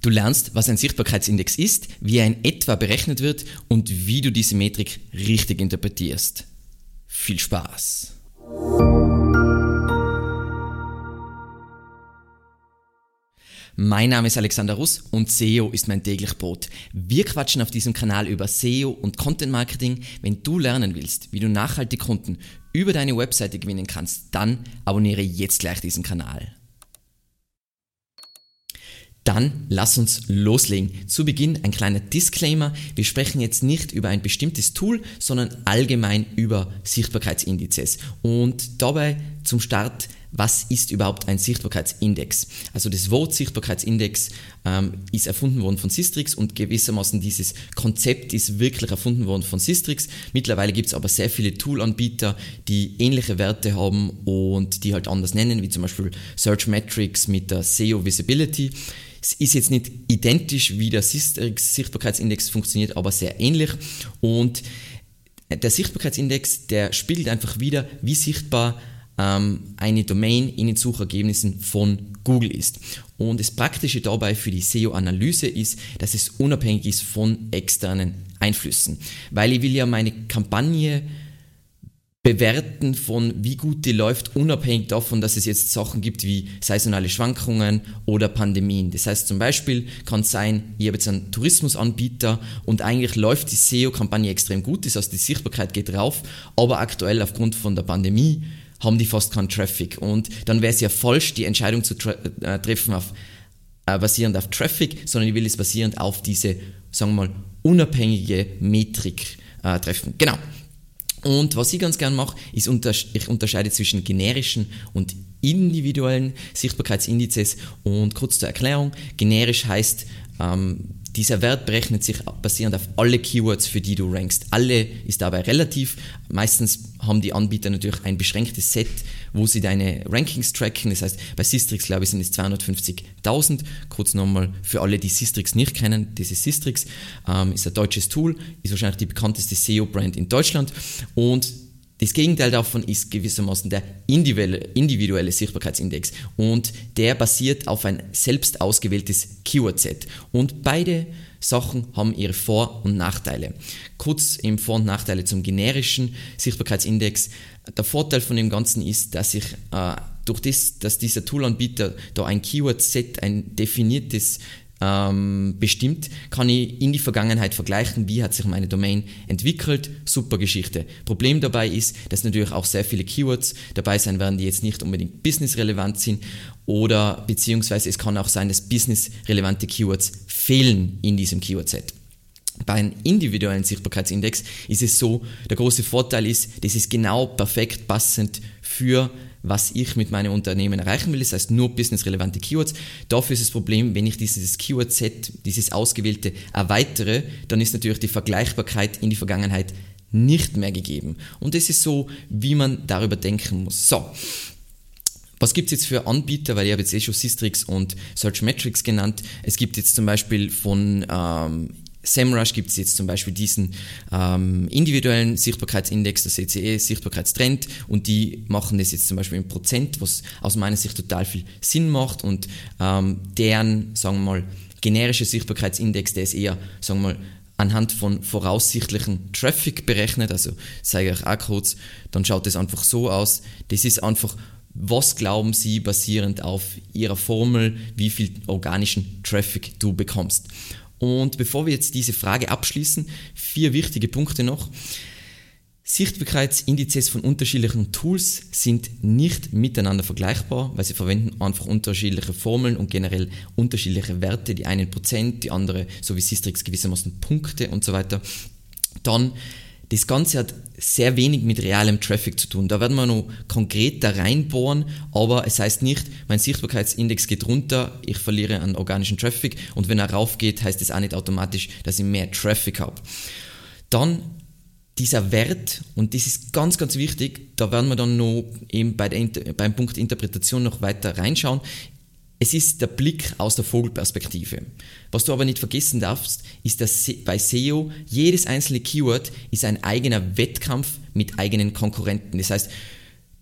Du lernst, was ein Sichtbarkeitsindex ist, wie er in etwa berechnet wird und wie du diese Metrik richtig interpretierst. Viel Spaß! Mein Name ist Alexander Russ und SEO ist mein täglich Brot. Wir quatschen auf diesem Kanal über SEO und Content Marketing. Wenn du lernen willst, wie du nachhaltig Kunden über deine Webseite gewinnen kannst, dann abonniere jetzt gleich diesen Kanal. Dann lass uns loslegen. Zu Beginn ein kleiner Disclaimer. Wir sprechen jetzt nicht über ein bestimmtes Tool, sondern allgemein über Sichtbarkeitsindizes. Und dabei zum Start, was ist überhaupt ein Sichtbarkeitsindex? Also das Wort Sichtbarkeitsindex ähm, ist erfunden worden von Sistrix und gewissermaßen dieses Konzept ist wirklich erfunden worden von Sistrix. Mittlerweile gibt es aber sehr viele Toolanbieter, die ähnliche Werte haben und die halt anders nennen, wie zum Beispiel Search Metrics mit der SEO Visibility. Es ist jetzt nicht identisch, wie der Sichtbarkeitsindex funktioniert, aber sehr ähnlich. Und der Sichtbarkeitsindex, der spiegelt einfach wieder, wie sichtbar ähm, eine Domain in den Suchergebnissen von Google ist. Und das Praktische dabei für die SEO-Analyse ist, dass es unabhängig ist von externen Einflüssen. Weil ich will ja meine Kampagne bewerten von wie gut die läuft, unabhängig davon, dass es jetzt Sachen gibt wie saisonale Schwankungen oder Pandemien. Das heißt zum Beispiel kann es sein, ich habe jetzt einen Tourismusanbieter und eigentlich läuft die SEO-Kampagne extrem gut, das heißt die Sichtbarkeit geht rauf, aber aktuell aufgrund von der Pandemie haben die fast keinen Traffic und dann wäre es ja falsch, die Entscheidung zu äh, treffen auf äh, basierend auf Traffic, sondern ich will es basierend auf diese, sagen wir mal, unabhängige Metrik äh, treffen. Genau. Und was ich ganz gern mache, ist, ich unterscheide zwischen generischen und individuellen Sichtbarkeitsindizes. Und kurz zur Erklärung, generisch heißt, ähm, dieser Wert berechnet sich basierend auf alle Keywords, für die du rankst. Alle ist dabei relativ. Meistens haben die Anbieter natürlich ein beschränktes Set, wo sie deine Rankings tracken. Das heißt, bei Sistrix, glaube ich, sind es 250.000. Kurz nochmal für alle, die Sistrix nicht kennen. Dieses Sistrix ähm, ist ein deutsches Tool, ist wahrscheinlich die bekannteste SEO-Brand in Deutschland und das Gegenteil davon ist gewissermaßen der individuelle, Sichtbarkeitsindex und der basiert auf ein selbst ausgewähltes Keyword-Set. Und beide Sachen haben ihre Vor- und Nachteile. Kurz im Vor- und Nachteile zum generischen Sichtbarkeitsindex. Der Vorteil von dem Ganzen ist, dass ich äh, durch das, dass dieser Toolanbieter da ein Keyword-Set, ein definiertes ähm, bestimmt, kann ich in die Vergangenheit vergleichen, wie hat sich meine Domain entwickelt. Super Geschichte. Problem dabei ist, dass natürlich auch sehr viele Keywords dabei sein werden, die jetzt nicht unbedingt businessrelevant sind oder beziehungsweise es kann auch sein, dass businessrelevante Keywords fehlen in diesem Keyword-Set. Bei einem individuellen Sichtbarkeitsindex ist es so, der große Vorteil ist, das ist genau perfekt passend für was ich mit meinem Unternehmen erreichen will, das heißt nur businessrelevante Keywords. Dafür ist das Problem, wenn ich dieses Keyword-Set, dieses ausgewählte erweitere, dann ist natürlich die Vergleichbarkeit in die Vergangenheit nicht mehr gegeben. Und das ist so, wie man darüber denken muss. So, was gibt es jetzt für Anbieter? Weil ich habe jetzt eh schon Systrix und Searchmetrics genannt. Es gibt jetzt zum Beispiel von ähm, SEMrush gibt es jetzt zum Beispiel diesen ähm, individuellen Sichtbarkeitsindex, der CCE Sichtbarkeitstrend und die machen das jetzt zum Beispiel in Prozent, was aus meiner Sicht total viel Sinn macht und ähm, deren, sagen wir mal, generische Sichtbarkeitsindex, der ist eher, sagen wir mal, anhand von voraussichtlichen Traffic berechnet, also zeige ich auch kurz, dann schaut es einfach so aus, das ist einfach was glauben Sie basierend auf Ihrer Formel, wie viel organischen Traffic du bekommst? Und bevor wir jetzt diese Frage abschließen, vier wichtige Punkte noch. Sichtbarkeitsindizes von unterschiedlichen Tools sind nicht miteinander vergleichbar, weil sie verwenden einfach unterschiedliche Formeln und generell unterschiedliche Werte, die einen Prozent, die andere, so wie Sistrix gewissermaßen Punkte und so weiter. Dann das Ganze hat sehr wenig mit realem Traffic zu tun. Da werden wir noch konkret da reinbohren, aber es heißt nicht, mein Sichtbarkeitsindex geht runter, ich verliere an organischen Traffic und wenn er raufgeht, heißt es auch nicht automatisch, dass ich mehr Traffic habe. Dann dieser Wert, und das ist ganz, ganz wichtig, da werden wir dann noch eben bei der, beim Punkt Interpretation noch weiter reinschauen, es ist der Blick aus der Vogelperspektive. Was du aber nicht vergessen darfst, ist, dass bei SEO jedes einzelne Keyword ist ein eigener Wettkampf mit eigenen Konkurrenten. Das heißt,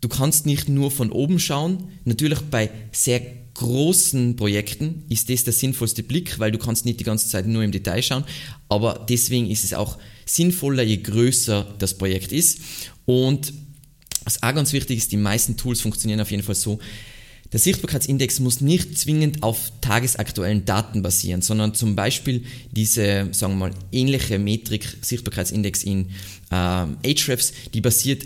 du kannst nicht nur von oben schauen. Natürlich bei sehr großen Projekten ist das der sinnvollste Blick, weil du kannst nicht die ganze Zeit nur im Detail schauen, aber deswegen ist es auch sinnvoller, je größer das Projekt ist. Und was auch ganz wichtig ist, die meisten Tools funktionieren auf jeden Fall so, der Sichtbarkeitsindex muss nicht zwingend auf tagesaktuellen Daten basieren, sondern zum Beispiel diese, sagen wir mal, ähnliche Metrik, Sichtbarkeitsindex in äh, Ahrefs, die basiert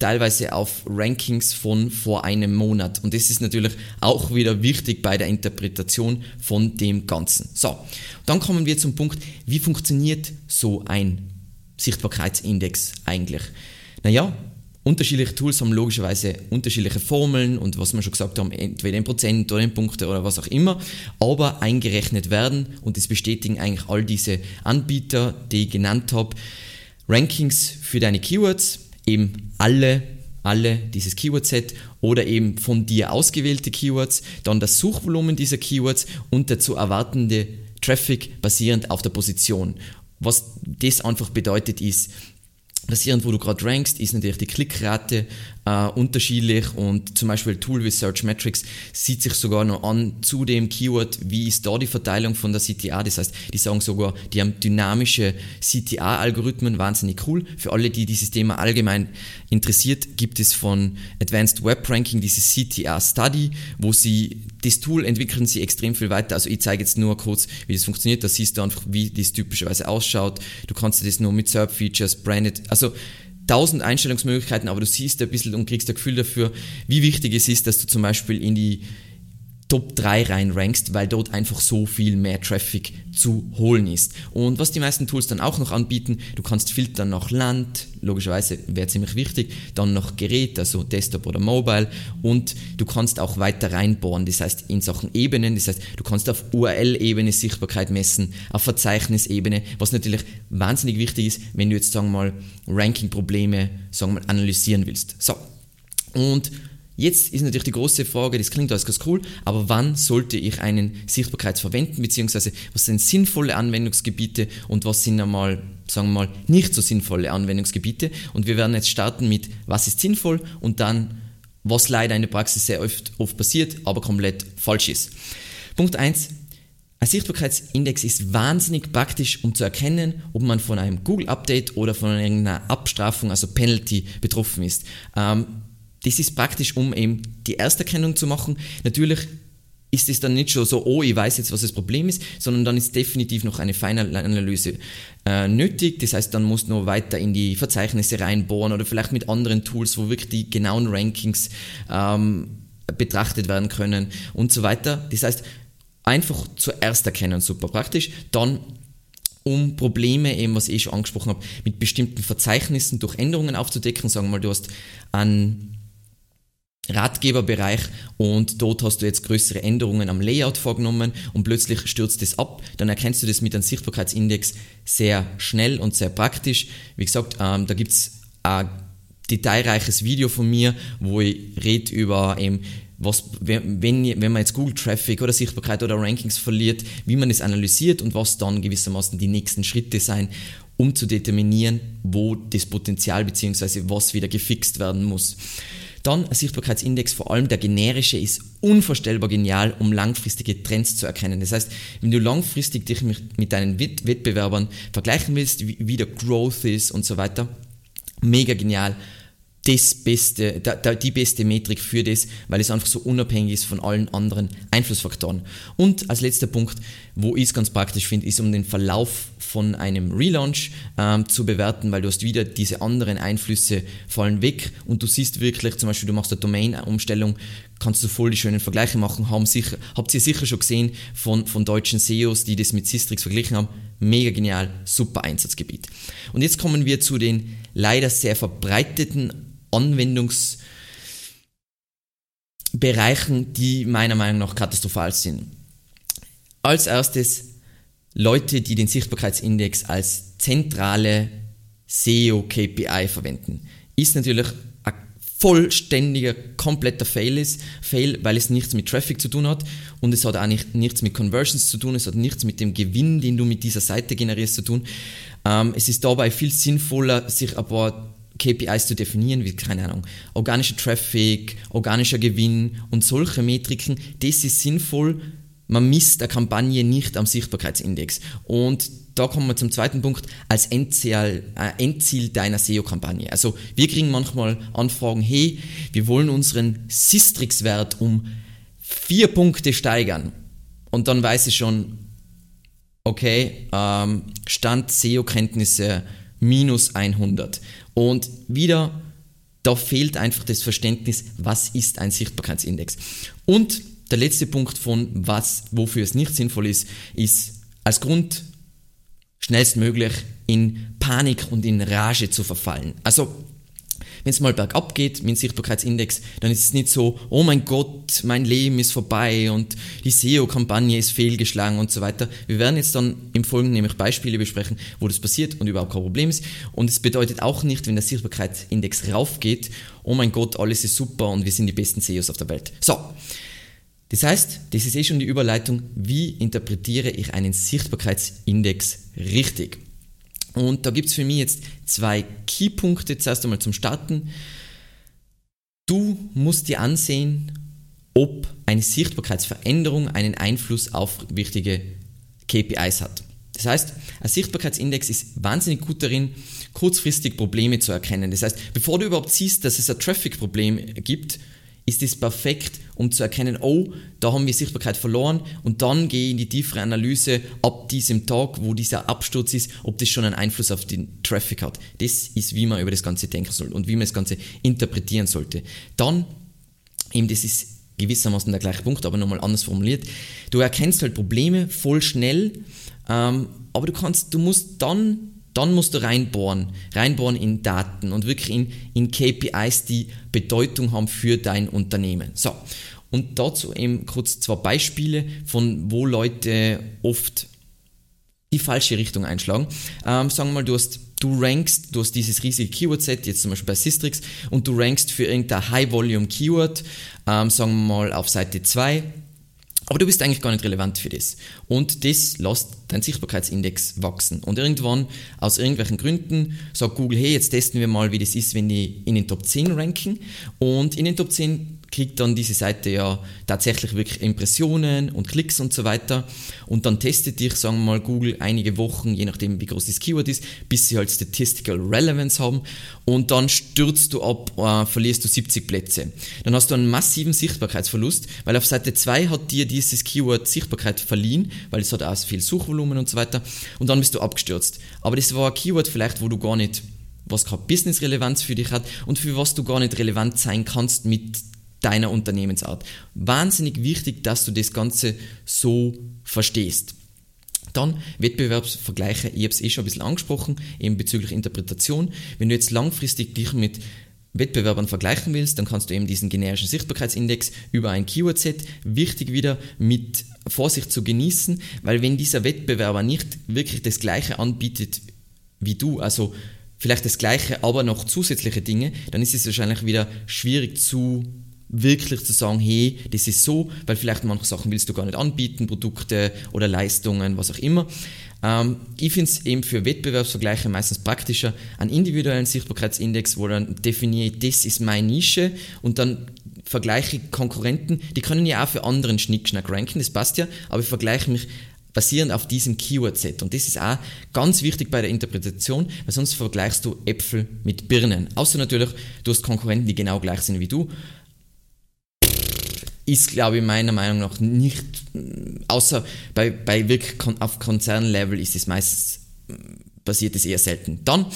teilweise auf Rankings von vor einem Monat. Und das ist natürlich auch wieder wichtig bei der Interpretation von dem Ganzen. So, dann kommen wir zum Punkt, wie funktioniert so ein Sichtbarkeitsindex eigentlich? Naja, unterschiedliche Tools haben logischerweise unterschiedliche Formeln und was wir schon gesagt haben, entweder in Prozent oder in Punkte oder was auch immer, aber eingerechnet werden und das bestätigen eigentlich all diese Anbieter, die ich genannt habe. Rankings für deine Keywords, eben alle, alle dieses Keyword-Set oder eben von dir ausgewählte Keywords, dann das Suchvolumen dieser Keywords und der zu erwartende Traffic basierend auf der Position. Was das einfach bedeutet ist, basierend, wo du gerade rankst, ist natürlich die Klickrate äh, unterschiedlich und zum Beispiel Tool wie Searchmetrics sieht sich sogar noch an zu dem Keyword, wie ist da die Verteilung von der CTA. Das heißt, die sagen sogar, die haben dynamische CTA-Algorithmen, wahnsinnig cool. Für alle, die dieses Thema allgemein interessiert, gibt es von Advanced Web Ranking dieses CTA Study, wo sie das Tool entwickeln sie extrem viel weiter. Also ich zeige jetzt nur kurz, wie das funktioniert. Da siehst du einfach, wie das typischerweise ausschaut. Du kannst das nur mit SERP-Features, Branded, also tausend Einstellungsmöglichkeiten, aber du siehst ein bisschen und kriegst ein Gefühl dafür, wie wichtig es ist, dass du zum Beispiel in die Top 3 rein rankst, weil dort einfach so viel mehr Traffic zu holen ist. Und was die meisten Tools dann auch noch anbieten, du kannst filtern nach Land, logischerweise wäre ziemlich wichtig, dann nach Gerät, also Desktop oder Mobile und du kannst auch weiter reinbohren, das heißt in Sachen Ebenen, das heißt du kannst auf URL-Ebene Sichtbarkeit messen, auf Verzeichnisebene, was natürlich wahnsinnig wichtig ist, wenn du jetzt sagen wir mal Ranking-Probleme sagen wir mal analysieren willst. So, und Jetzt ist natürlich die große Frage, das klingt alles ganz cool, aber wann sollte ich einen Sichtbarkeit verwenden, beziehungsweise was sind sinnvolle Anwendungsgebiete und was sind einmal, sagen wir mal, nicht so sinnvolle Anwendungsgebiete. Und wir werden jetzt starten mit, was ist sinnvoll und dann, was leider in der Praxis sehr oft, oft passiert, aber komplett falsch ist. Punkt 1. Ein Sichtbarkeitsindex ist wahnsinnig praktisch, um zu erkennen, ob man von einem Google-Update oder von irgendeiner Abstrafung, also Penalty, betroffen ist. Ähm, das ist praktisch, um eben die Ersterkennung zu machen. Natürlich ist es dann nicht schon so, oh, ich weiß jetzt, was das Problem ist, sondern dann ist definitiv noch eine Final-Analyse äh, nötig. Das heißt, dann musst du noch weiter in die Verzeichnisse reinbohren oder vielleicht mit anderen Tools, wo wirklich die genauen Rankings ähm, betrachtet werden können und so weiter. Das heißt, einfach zuerst erkennen, super praktisch. Dann um Probleme, eben was ich schon angesprochen habe, mit bestimmten Verzeichnissen durch Änderungen aufzudecken. Sagen wir mal, du hast einen Ratgeberbereich und dort hast du jetzt größere Änderungen am Layout vorgenommen und plötzlich stürzt es ab, dann erkennst du das mit einem Sichtbarkeitsindex sehr schnell und sehr praktisch. Wie gesagt, ähm, da gibt's ein detailreiches Video von mir, wo ich rede über eben was, wenn, wenn man jetzt Google Traffic oder Sichtbarkeit oder Rankings verliert, wie man es analysiert und was dann gewissermaßen die nächsten Schritte sein, um zu determinieren, wo das Potenzial bzw. was wieder gefixt werden muss. Dann Sichtbarkeitsindex, vor allem der generische, ist unvorstellbar genial, um langfristige Trends zu erkennen. Das heißt, wenn du langfristig dich mit deinen Wettbewerbern vergleichen willst, wie der Growth ist und so weiter, mega genial das beste, die beste Metrik für das, weil es einfach so unabhängig ist von allen anderen Einflussfaktoren. Und als letzter Punkt, wo ich es ganz praktisch finde, ist, um den Verlauf von einem Relaunch ähm, zu bewerten, weil du hast wieder diese anderen Einflüsse fallen weg und du siehst wirklich, zum Beispiel du machst eine Domain-Umstellung, kannst du voll die schönen Vergleiche machen, haben sicher, habt ihr sicher schon gesehen von, von deutschen SEOs, die das mit Sistrix verglichen haben, mega genial, super Einsatzgebiet. Und jetzt kommen wir zu den leider sehr verbreiteten Anwendungsbereichen, die meiner Meinung nach katastrophal sind. Als erstes Leute, die den Sichtbarkeitsindex als zentrale SEO-KPI verwenden. Ist natürlich ein vollständiger, kompletter Fail ist, Fail, weil es nichts mit Traffic zu tun hat und es hat auch nicht, nichts mit Conversions zu tun, es hat nichts mit dem Gewinn, den du mit dieser Seite generierst, zu tun. Ähm, es ist dabei viel sinnvoller, sich ein paar KPIs zu definieren, wie, keine Ahnung, organischer Traffic, organischer Gewinn und solche Metriken, das ist sinnvoll. Man misst eine Kampagne nicht am Sichtbarkeitsindex. Und da kommen wir zum zweiten Punkt, als Endziel, äh, Endziel deiner SEO-Kampagne. Also wir kriegen manchmal Anfragen, hey, wir wollen unseren Sistrix-Wert um vier Punkte steigern. Und dann weiß ich schon, okay, ähm, Stand SEO-Kenntnisse minus 100. Und wieder, da fehlt einfach das Verständnis, was ist ein Sichtbarkeitsindex. Und der letzte Punkt von was, wofür es nicht sinnvoll ist, ist als Grund schnellstmöglich in Panik und in Rage zu verfallen. Also wenn es mal bergab geht mit dem Sichtbarkeitsindex, dann ist es nicht so, oh mein Gott, mein Leben ist vorbei und die SEO-Kampagne ist fehlgeschlagen und so weiter. Wir werden jetzt dann im Folgenden nämlich Beispiele besprechen, wo das passiert und überhaupt kein Problem ist. Und es bedeutet auch nicht, wenn der Sichtbarkeitsindex raufgeht, oh mein Gott, alles ist super und wir sind die besten SEOs auf der Welt. So. Das heißt, das ist eh schon die Überleitung, wie interpretiere ich einen Sichtbarkeitsindex richtig? Und da gibt es für mich jetzt zwei Keypunkte, zuerst einmal zum Starten. Du musst dir ansehen, ob eine Sichtbarkeitsveränderung einen Einfluss auf wichtige KPIs hat. Das heißt, ein Sichtbarkeitsindex ist wahnsinnig gut darin, kurzfristig Probleme zu erkennen. Das heißt, bevor du überhaupt siehst, dass es ein Traffic-Problem gibt, ist es perfekt, um zu erkennen, oh, da haben wir Sichtbarkeit verloren und dann gehe ich in die tiefere Analyse ab diesem Tag, wo dieser Absturz ist, ob das schon einen Einfluss auf den Traffic hat. Das ist, wie man über das Ganze denken soll und wie man das Ganze interpretieren sollte. Dann, eben das ist gewissermaßen der gleiche Punkt, aber nochmal anders formuliert, du erkennst halt Probleme voll schnell, ähm, aber du kannst, du musst dann dann musst du reinbohren, reinbohren in Daten und wirklich in, in KPIs, die Bedeutung haben für dein Unternehmen. So, und dazu eben kurz zwei Beispiele von wo Leute oft die falsche Richtung einschlagen. Ähm, sagen wir mal, du hast du rankst, du hast dieses riesige Keyword-Set, jetzt zum Beispiel bei Sistrix, und du rankst für irgendein High-Volume-Keyword, ähm, sagen wir mal auf Seite 2 aber du bist eigentlich gar nicht relevant für das. Und das lässt dein Sichtbarkeitsindex wachsen. Und irgendwann, aus irgendwelchen Gründen, sagt Google, hey, jetzt testen wir mal, wie das ist, wenn die in den Top 10 ranken. Und in den Top 10 kriegt dann diese Seite ja tatsächlich wirklich Impressionen und Klicks und so weiter. Und dann testet dich, sagen wir mal, Google einige Wochen, je nachdem wie groß das Keyword ist, bis sie halt Statistical Relevance haben. Und dann stürzt du ab, äh, verlierst du 70 Plätze. Dann hast du einen massiven Sichtbarkeitsverlust, weil auf Seite 2 hat dir dieses Keyword Sichtbarkeit verliehen, weil es hat auch viel Suchvolumen und so weiter. Und dann bist du abgestürzt. Aber das war ein Keyword vielleicht, wo du gar nicht was keine Business-Relevanz für dich hat und für was du gar nicht relevant sein kannst mit deiner Unternehmensart. Wahnsinnig wichtig, dass du das Ganze so verstehst. Dann Wettbewerbsvergleiche, ich habe es eh schon ein bisschen angesprochen, eben bezüglich Interpretation. Wenn du jetzt langfristig dich mit Wettbewerbern vergleichen willst, dann kannst du eben diesen generischen Sichtbarkeitsindex über ein Keyword-Set wichtig wieder mit Vorsicht zu genießen, weil wenn dieser Wettbewerber nicht wirklich das gleiche anbietet wie du, also vielleicht das gleiche, aber noch zusätzliche Dinge, dann ist es wahrscheinlich wieder schwierig zu wirklich zu sagen, hey, das ist so, weil vielleicht manche Sachen willst du gar nicht anbieten, Produkte oder Leistungen, was auch immer. Ähm, ich finde es eben für Wettbewerbsvergleiche meistens praktischer, einen individuellen Sichtbarkeitsindex, wo dann definiere, das ist meine Nische und dann vergleiche Konkurrenten, die können ja auch für anderen Schnickschnack ranken, das passt ja, aber ich vergleiche mich basierend auf diesem Keyword-Set. Und das ist auch ganz wichtig bei der Interpretation, weil sonst vergleichst du Äpfel mit Birnen. Außer natürlich, du hast Konkurrenten, die genau gleich sind wie du ist, glaube ich, meiner Meinung nach nicht, außer bei, bei wirklich auf Konzernlevel ist es meistens, passiert es eher selten. Dann,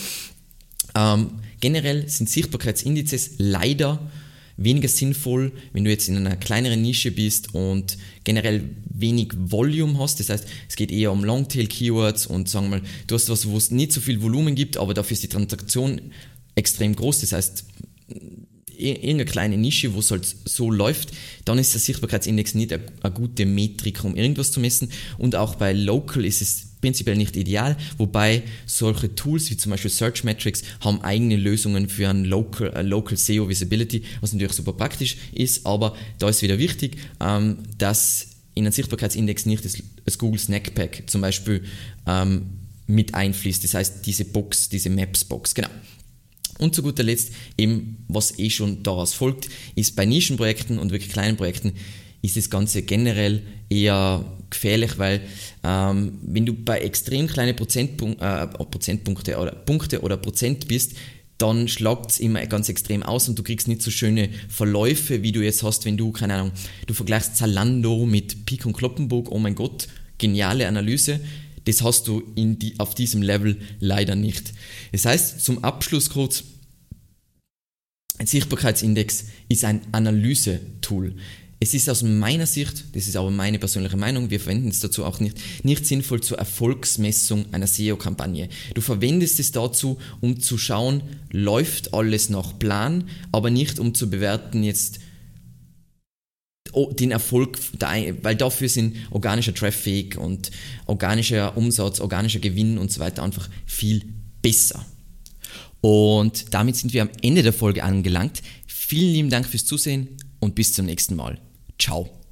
ähm, generell sind Sichtbarkeitsindizes leider weniger sinnvoll, wenn du jetzt in einer kleineren Nische bist und generell wenig Volume hast. Das heißt, es geht eher um Longtail-Keywords und sagen wir mal, du hast was, wo es nicht so viel Volumen gibt, aber dafür ist die Transaktion extrem groß. Das heißt, irgendeine kleine Nische, wo es halt so läuft, dann ist der Sichtbarkeitsindex nicht eine, gute Metrik, um irgendwas zu messen. Und auch bei Local ist es prinzipiell nicht ideal, wobei solche Tools wie zum Beispiel Search Metrics haben eigene Lösungen für ein Local, uh, Local SEO Visibility, was natürlich super praktisch ist, aber da ist wieder wichtig, ähm, dass in einen Sichtbarkeitsindex nicht das, das Google Snack Pack zum Beispiel ähm, mit einfließt, das heißt diese Box, diese Maps Box, genau. Und zu guter Letzt, eben, was eh schon daraus folgt, ist bei Nischenprojekten und wirklich kleinen Projekten ist das Ganze generell eher gefährlich, weil ähm, wenn du bei extrem kleinen Prozentpunk äh, Prozentpunkte oder Punkte oder Prozent bist, dann schlagt es immer ganz extrem aus und du kriegst nicht so schöne Verläufe, wie du jetzt hast, wenn du, keine Ahnung, du vergleichst Zalando mit Pik und Kloppenburg, oh mein Gott, geniale Analyse. Das hast du die, auf diesem Level leider nicht. Das heißt, zum Abschluss kurz, ein Sichtbarkeitsindex ist ein Analyse-Tool. Es ist aus meiner Sicht, das ist aber meine persönliche Meinung, wir verwenden es dazu auch nicht, nicht sinnvoll zur Erfolgsmessung einer SEO-Kampagne. Du verwendest es dazu, um zu schauen, läuft alles nach Plan, aber nicht um zu bewerten jetzt den Erfolg, weil dafür sind organischer Traffic und organischer Umsatz, organischer Gewinn und so weiter einfach viel besser. Und damit sind wir am Ende der Folge angelangt. Vielen lieben Dank fürs Zusehen und bis zum nächsten Mal. Ciao.